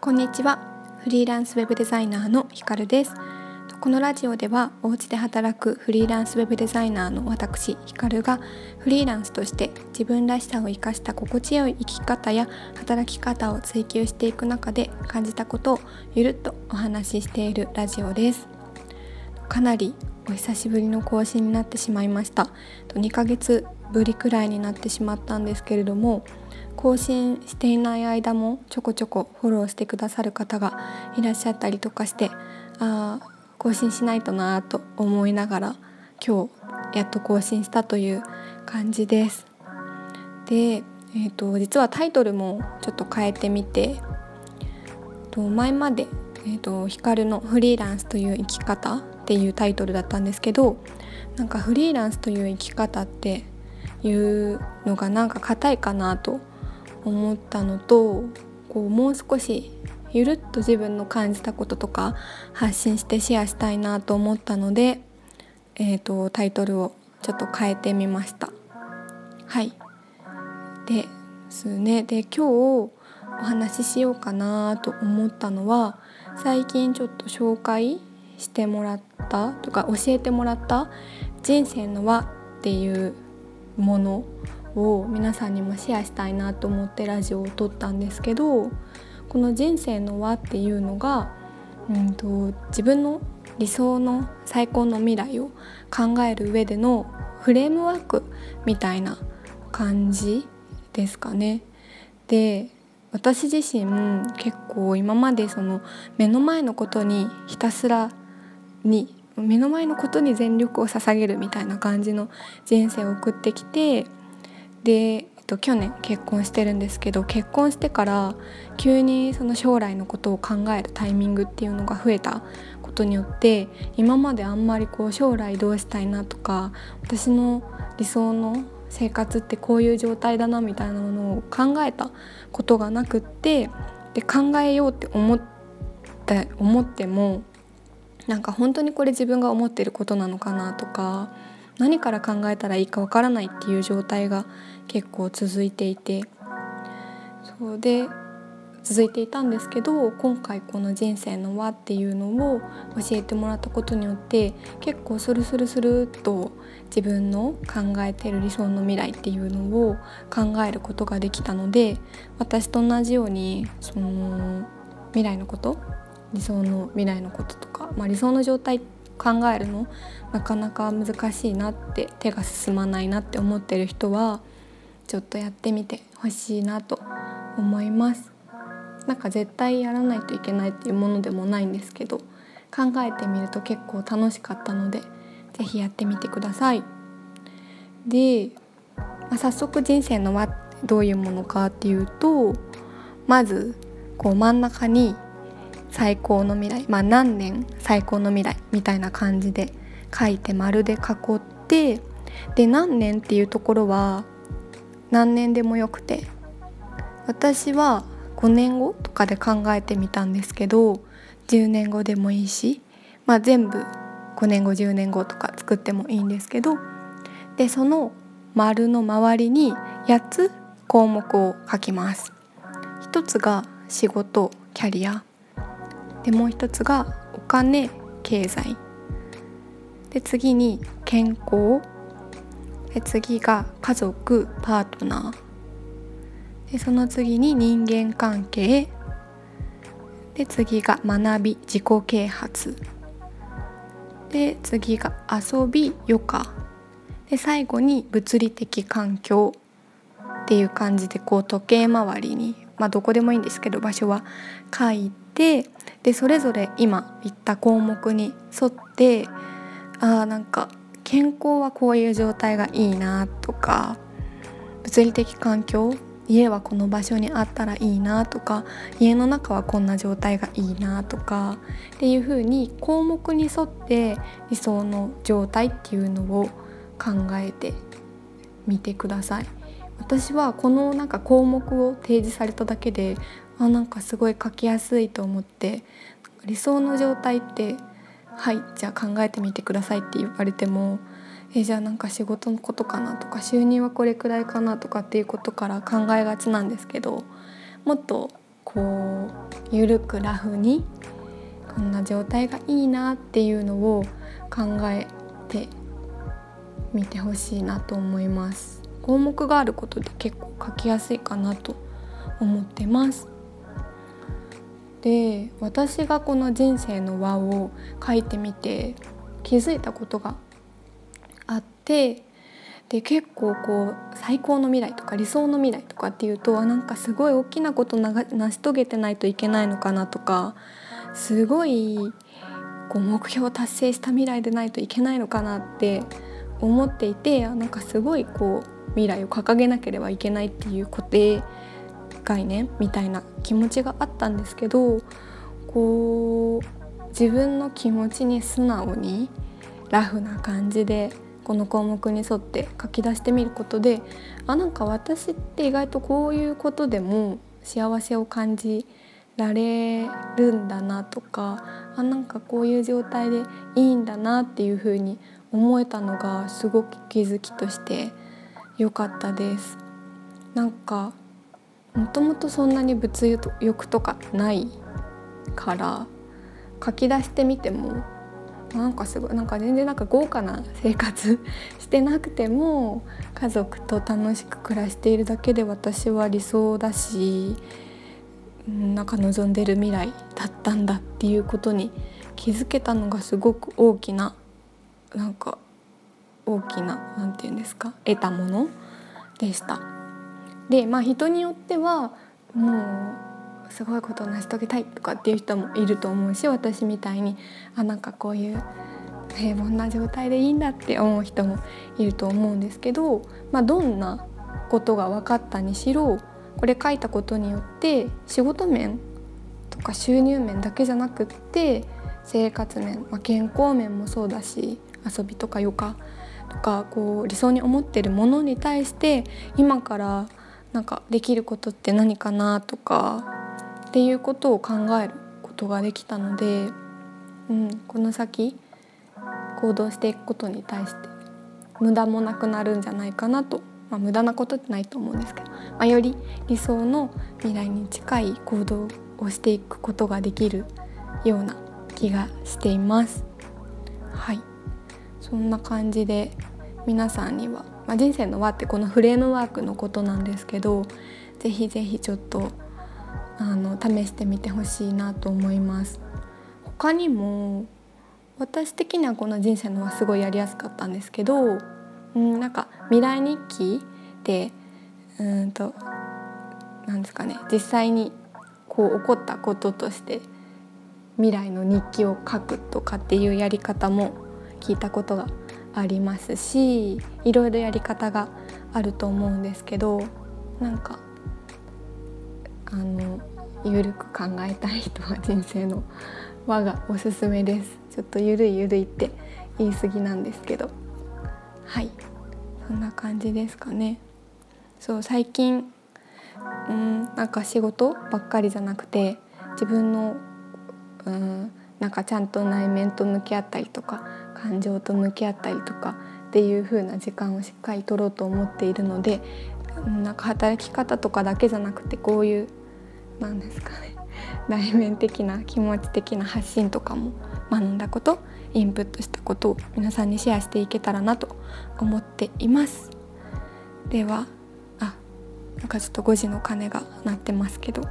こんにちは。フリーランスウェブデザイナーのひかるです。このラジオではお家で働くフリーランスウェブデザイナーの私ひかるがフリーランスとして自分らしさを生かした心地よい生き方や働き方を追求していく中で感じたことをゆるっとお話ししているラジオです。かなりお久しぶりの更新になってしまいました2ヶ月ぶりくらいになってしまったんですけれども更新していない間もちょこちょこフォローしてくださる方がいらっしゃったりとかしてあ更新しないとなと思いながら今日やっと更新したという感じです。で、えーと、実はタイトルもちょっと変えてみてと前まで「えーと、ヒカルのフリーランスという生き方」っていうタイトルだったんですけどなんかフリーランスという生き方っていうのがなんか硬いかなと思ったのとこうもう少しゆるっと自分の感じたこととか発信してシェアしたいなと思ったので、えーと、タイトルをちょっと変えてみました。はいですねで今日お話ししようかなと思ったのは最近ちょっと紹介してもらったとか教えてもらった「人生の輪」っていうものを皆さんにもシェアしたいなと思ってラジオを撮ったんですけどこの人生の輪っていうのが、うんと、自分の理想の最高の未来を考える上でのフレームワークみたいな感じですかね。で私自身結構今までその目の前のことにひたすらに目の前のことに全力を捧げるみたいな感じの人生を送ってきてでえっと去年結婚してるんですけど結婚してから急にその将来のことを考えるタイミングっていうのが増えたことによって今まであんまりこう将来どうしたいなとか私の理想の生活ってこういう状態だなみたいなものを考えたことがなくってで考えようって思って思ってもなんか本当にこれ自分が思ってることなのかなとか何から考えたらいいかわからないっていう状態が結構続いていて。そうで続いていたんですけど今回この「人生の輪」っていうのを教えてもらったことによって結構スルスルスルっと自分の考えてる理想の未来っていうのを考えることができたので私と同じようにその未来のこと理想の未来のこととか、まあ、理想の状態考えるのなかなか難しいなって手が進まないなって思ってる人はちょっとやってみてほしいなと思います。なんか絶対やらないといけないっていうものでもないんですけど考えてみると結構楽しかったので是非やってみてください。で、まあ、早速人生の輪ってどういうものかっていうとまずこう真ん中に最高の未来まあ何年最高の未来みたいな感じで書いて丸で囲ってで何年っていうところは何年でもよくて私は5年後とかで考えてみたんですけど10年後でもいいし、まあ、全部5年後10年後とか作ってもいいんですけどでその丸の周りに8つ項目を書きます。一つが仕事キャリア。でもう一つがお金経済。で次に健康。で次が家族パートナー。でその次に人間関係。で次が学び自己啓発。で次が遊び余暇。で最後に物理的環境。っていう感じでこう時計回りにまあどこでもいいんですけど場所は。書いてでそれぞれ今言った項目に沿ってあなんか健康はこういう状態がいいなとか物理的環境家はこの場所にあったらいいなとか家の中はこんな状態がいいなとかっていう風に項目に沿って理想の状態っていうのを考えてみてください。私はこのなんか項目を提示されただけであなんかすごい書きやすいと思って理想の状態ってはいじゃあ考えてみてくださいって言われてもえじゃあなんか仕事のことかなとか収入はこれくらいかなとかっていうことから考えがちなんですけどもっとこう緩くラフにこんな状態がいいなっていうのを考えてみてほしいなと思います。項目があることで結構書きやすいかなと思ってます。で私がこの人生の輪を書いてみて気づいたことがてで結構こう最高の未来とか理想の未来とかっていうとなんかすごい大きなこと成し遂げてないといけないのかなとかすごいこう目標を達成した未来でないといけないのかなって思っていてなんかすごいこう未来を掲げなければいけないっていう固定概念みたいな気持ちがあったんですけどこう自分の気持ちに素直にラフな感じでこの項目に沿って書き出してみることであなんか私って意外とこういうことでも幸せを感じられるんだなとかあなんかこういう状態でいいんだなっていうふうに思えたのがすごく気づきとして良かったです。なんかもともとそんなに物欲とかないから書き出してみてもなんかすごいなんか全然なんか豪華な生活 してなくても家族と楽しく暮らしているだけで私は理想だしなんか望んでる未来だったんだっていうことに気づけたのがすごく大きななんか大きな何て言うんですか得たものでした。でまあ人によってはもうすごいことを成し遂げたいとかっていう人もいると思うし私みたいにあなんかこういう平凡な状態でいいんだって思う人もいると思うんですけど、まあ、どんなことが分かったにしろこれ書いたことによって仕事面とか収入面だけじゃなくって生活面、まあ、健康面もそうだし遊びとか余暇とかこう理想に思ってるものに対して今からなんかできることって何かなとかっていうことを考えることができたので、うん、この先行動していくことに対して無駄もなくなるんじゃないかなと、まあ、無駄なことってないと思うんですけど、まあ、より理想の未来に近い行動をしていくことができるような気がしています。はいそんな感じで皆さんにはまあ、人生の輪ってこのフレームワークのことなんですけどぜひぜひちょっとあの試してみてほしいなと思います。他にも私的にはこの人生の輪すごいやりやすかったんですけど、うん、なんか未来日記でうんとなんですかね実際にこう起こったこととして未来の日記を書くとかっていうやり方も聞いたことがありますしいろいろやり方があると思うんですけどなんかあのゆるく考えたい人は人生の輪がおすすめです。ちょっとゆるいゆるいって言い過ぎなんですけど。はい。そんな感じですかね。そう最近うんなんか仕事ばっかりじゃなくて自分のうんなんかちゃんと内面と向き合ったりとか感情と向き合ったりとかっていう風な時間をしっかり取ろうと思っているのでなんか働き方とかだけじゃなくてこういうなんですかね。内面的な気持ち的な発信とかも学んだことインプットしたことを皆さんにシェアしていけたらなと思っています。ではあなんかちょっと5時の鐘が鳴ってますけど。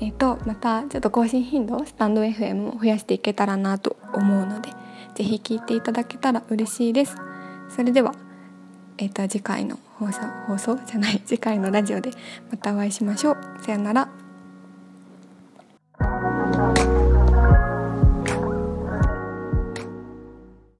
えーとまたちょっと更新頻度スタンド FM を増やしていけたらなと思うのでぜひ聞いていただけたら嬉しいです。それではえっ、ー、と次回の放送放送？じゃない。次回のラジオでまたお会いしましょう。さよなら。